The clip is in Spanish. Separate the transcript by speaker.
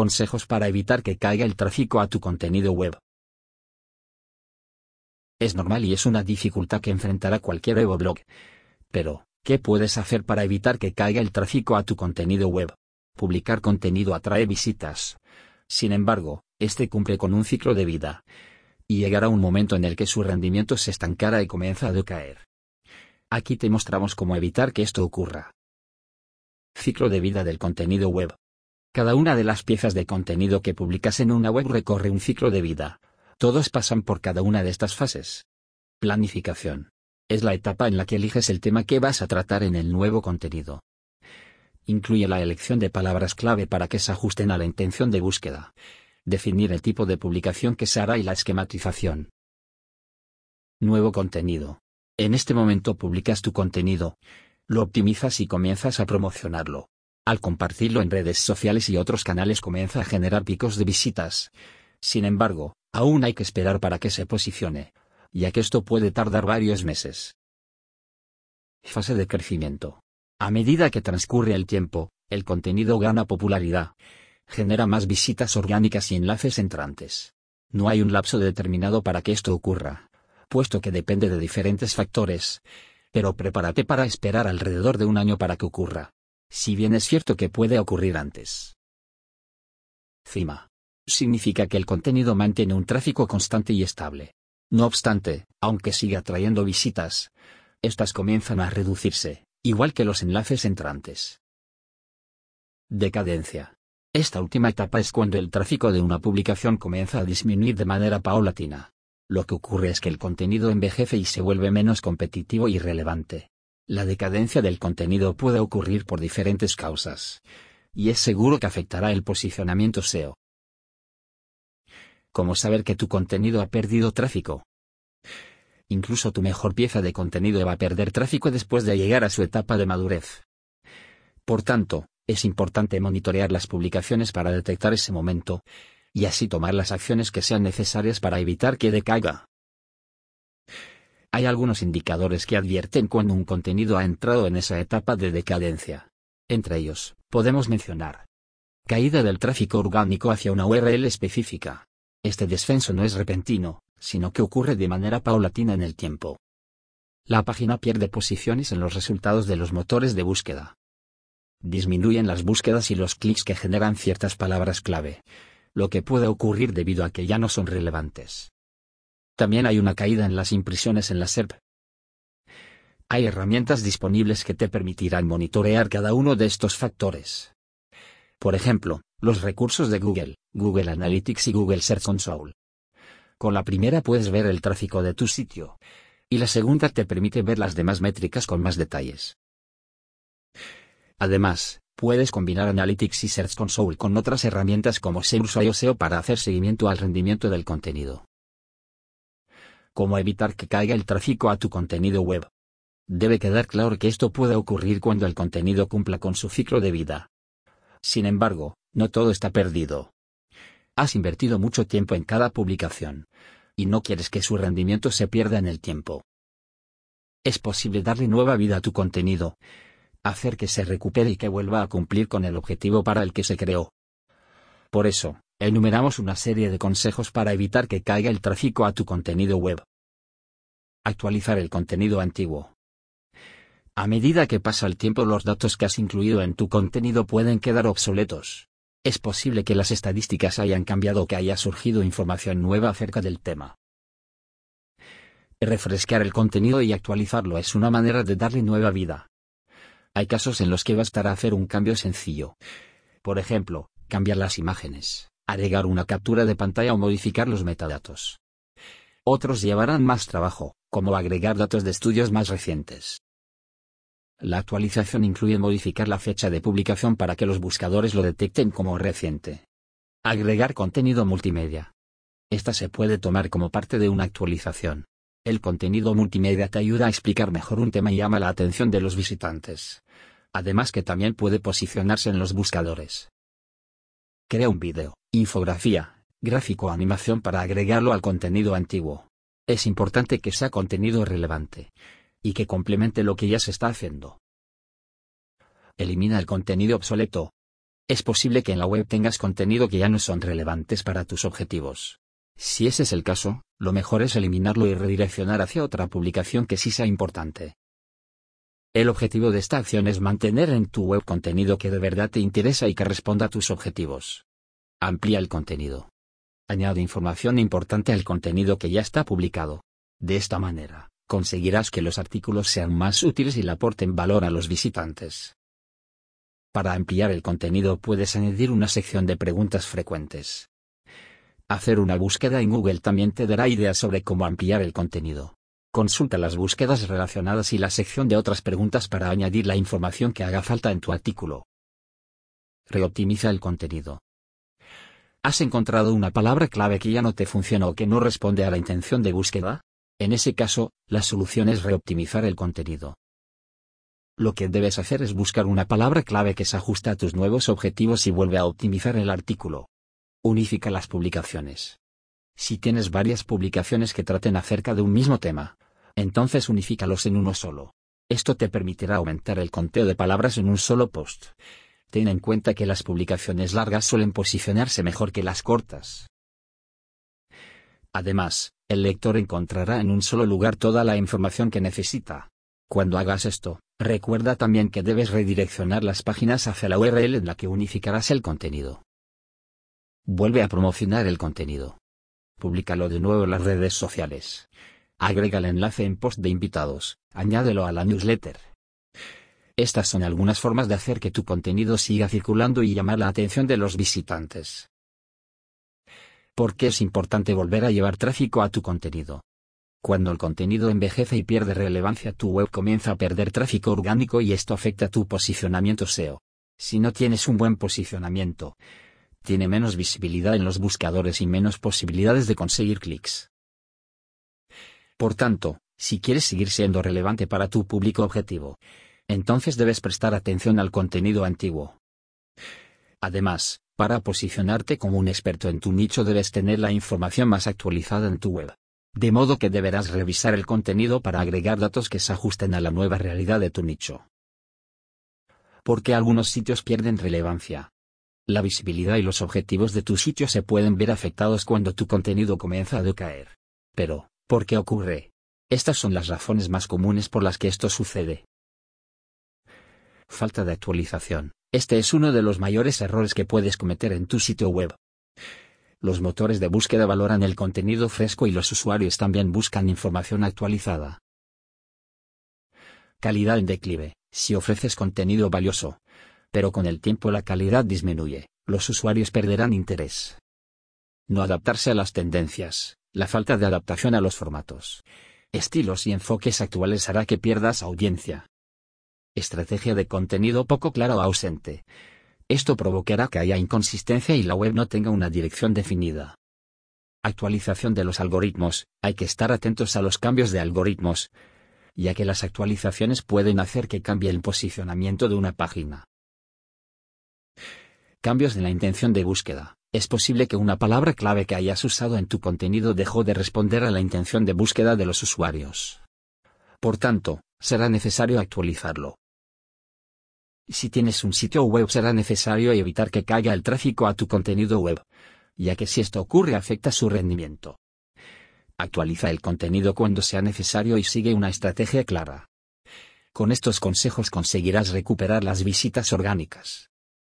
Speaker 1: Consejos para evitar que caiga el tráfico a tu contenido web. Es normal y es una dificultad que enfrentará cualquier blog. Pero, ¿qué puedes hacer para evitar que caiga el tráfico a tu contenido web? Publicar contenido atrae visitas. Sin embargo, este cumple con un ciclo de vida. Y llegará un momento en el que su rendimiento se estancará y comienza a decaer. Aquí te mostramos cómo evitar que esto ocurra. Ciclo de vida del contenido web. Cada una de las piezas de contenido que publicas en una web recorre un ciclo de vida. Todos pasan por cada una de estas fases. Planificación. Es la etapa en la que eliges el tema que vas a tratar en el nuevo contenido. Incluye la elección de palabras clave para que se ajusten a la intención de búsqueda. Definir el tipo de publicación que se hará y la esquematización. Nuevo contenido. En este momento publicas tu contenido, lo optimizas y comienzas a promocionarlo. Al compartirlo en redes sociales y otros canales comienza a generar picos de visitas. Sin embargo, aún hay que esperar para que se posicione, ya que esto puede tardar varios meses. Fase de crecimiento. A medida que transcurre el tiempo, el contenido gana popularidad, genera más visitas orgánicas y enlaces entrantes. No hay un lapso determinado para que esto ocurra, puesto que depende de diferentes factores, pero prepárate para esperar alrededor de un año para que ocurra si bien es cierto que puede ocurrir antes. Cima. Significa que el contenido mantiene un tráfico constante y estable. No obstante, aunque siga trayendo visitas, estas comienzan a reducirse, igual que los enlaces entrantes. Decadencia. Esta última etapa es cuando el tráfico de una publicación comienza a disminuir de manera paulatina. Lo que ocurre es que el contenido envejece y se vuelve menos competitivo y relevante. La decadencia del contenido puede ocurrir por diferentes causas. Y es seguro que afectará el posicionamiento SEO. ¿Cómo saber que tu contenido ha perdido tráfico? Incluso tu mejor pieza de contenido va a perder tráfico después de llegar a su etapa de madurez. Por tanto, es importante monitorear las publicaciones para detectar ese momento, y así tomar las acciones que sean necesarias para evitar que decaiga. Hay algunos indicadores que advierten cuando un contenido ha entrado en esa etapa de decadencia. Entre ellos, podemos mencionar caída del tráfico orgánico hacia una URL específica. Este descenso no es repentino, sino que ocurre de manera paulatina en el tiempo. La página pierde posiciones en los resultados de los motores de búsqueda. Disminuyen las búsquedas y los clics que generan ciertas palabras clave, lo que puede ocurrir debido a que ya no son relevantes. También hay una caída en las impresiones en la SERP. Hay herramientas disponibles que te permitirán monitorear cada uno de estos factores. Por ejemplo, los recursos de Google, Google Analytics y Google Search Console. Con la primera puedes ver el tráfico de tu sitio, y la segunda te permite ver las demás métricas con más detalles. Además, puedes combinar Analytics y Search Console con otras herramientas como Search o SEO para hacer seguimiento al rendimiento del contenido cómo evitar que caiga el tráfico a tu contenido web. Debe quedar claro que esto puede ocurrir cuando el contenido cumpla con su ciclo de vida. Sin embargo, no todo está perdido. Has invertido mucho tiempo en cada publicación, y no quieres que su rendimiento se pierda en el tiempo. Es posible darle nueva vida a tu contenido, hacer que se recupere y que vuelva a cumplir con el objetivo para el que se creó. Por eso, enumeramos una serie de consejos para evitar que caiga el tráfico a tu contenido web. Actualizar el contenido antiguo. A medida que pasa el tiempo los datos que has incluido en tu contenido pueden quedar obsoletos. Es posible que las estadísticas hayan cambiado o que haya surgido información nueva acerca del tema. Refrescar el contenido y actualizarlo es una manera de darle nueva vida. Hay casos en los que bastará hacer un cambio sencillo. Por ejemplo, cambiar las imágenes agregar una captura de pantalla o modificar los metadatos. Otros llevarán más trabajo, como agregar datos de estudios más recientes. La actualización incluye modificar la fecha de publicación para que los buscadores lo detecten como reciente. Agregar contenido multimedia. Esta se puede tomar como parte de una actualización. El contenido multimedia te ayuda a explicar mejor un tema y llama la atención de los visitantes. Además que también puede posicionarse en los buscadores. Crea un vídeo, infografía, gráfico o animación para agregarlo al contenido antiguo. Es importante que sea contenido relevante y que complemente lo que ya se está haciendo. Elimina el contenido obsoleto. Es posible que en la web tengas contenido que ya no son relevantes para tus objetivos. Si ese es el caso, lo mejor es eliminarlo y redireccionar hacia otra publicación que sí sea importante. El objetivo de esta acción es mantener en tu web contenido que de verdad te interesa y que responda a tus objetivos. Amplía el contenido. Añade información importante al contenido que ya está publicado. De esta manera, conseguirás que los artículos sean más útiles y le aporten valor a los visitantes. Para ampliar el contenido puedes añadir una sección de preguntas frecuentes. Hacer una búsqueda en Google también te dará ideas sobre cómo ampliar el contenido. Consulta las búsquedas relacionadas y la sección de otras preguntas para añadir la información que haga falta en tu artículo. Reoptimiza el contenido. ¿Has encontrado una palabra clave que ya no te funciona o que no responde a la intención de búsqueda? En ese caso, la solución es reoptimizar el contenido. Lo que debes hacer es buscar una palabra clave que se ajuste a tus nuevos objetivos y vuelve a optimizar el artículo. Unifica las publicaciones. Si tienes varias publicaciones que traten acerca de un mismo tema, entonces unifícalos en uno solo. Esto te permitirá aumentar el conteo de palabras en un solo post. Ten en cuenta que las publicaciones largas suelen posicionarse mejor que las cortas. Además, el lector encontrará en un solo lugar toda la información que necesita. Cuando hagas esto, recuerda también que debes redireccionar las páginas hacia la URL en la que unificarás el contenido. Vuelve a promocionar el contenido. Públicalo de nuevo en las redes sociales. Agrega el enlace en post de invitados, añádelo a la newsletter. Estas son algunas formas de hacer que tu contenido siga circulando y llamar la atención de los visitantes. ¿Por qué es importante volver a llevar tráfico a tu contenido? Cuando el contenido envejece y pierde relevancia, tu web comienza a perder tráfico orgánico y esto afecta tu posicionamiento SEO. Si no tienes un buen posicionamiento, tiene menos visibilidad en los buscadores y menos posibilidades de conseguir clics. Por tanto, si quieres seguir siendo relevante para tu público objetivo, entonces debes prestar atención al contenido antiguo. Además, para posicionarte como un experto en tu nicho debes tener la información más actualizada en tu web. De modo que deberás revisar el contenido para agregar datos que se ajusten a la nueva realidad de tu nicho. Porque algunos sitios pierden relevancia, la visibilidad y los objetivos de tu sitio se pueden ver afectados cuando tu contenido comienza a decaer. Pero, ¿por qué ocurre? Estas son las razones más comunes por las que esto sucede. Falta de actualización. Este es uno de los mayores errores que puedes cometer en tu sitio web. Los motores de búsqueda valoran el contenido fresco y los usuarios también buscan información actualizada. Calidad en declive. Si ofreces contenido valioso, pero con el tiempo la calidad disminuye, los usuarios perderán interés. No adaptarse a las tendencias, la falta de adaptación a los formatos, estilos y enfoques actuales hará que pierdas audiencia. Estrategia de contenido poco clara o ausente. Esto provocará que haya inconsistencia y la web no tenga una dirección definida. Actualización de los algoritmos. Hay que estar atentos a los cambios de algoritmos, ya que las actualizaciones pueden hacer que cambie el posicionamiento de una página. Cambios en la intención de búsqueda. Es posible que una palabra clave que hayas usado en tu contenido dejó de responder a la intención de búsqueda de los usuarios. Por tanto, será necesario actualizarlo. Si tienes un sitio web será necesario evitar que caiga el tráfico a tu contenido web, ya que si esto ocurre afecta su rendimiento. Actualiza el contenido cuando sea necesario y sigue una estrategia clara. Con estos consejos conseguirás recuperar las visitas orgánicas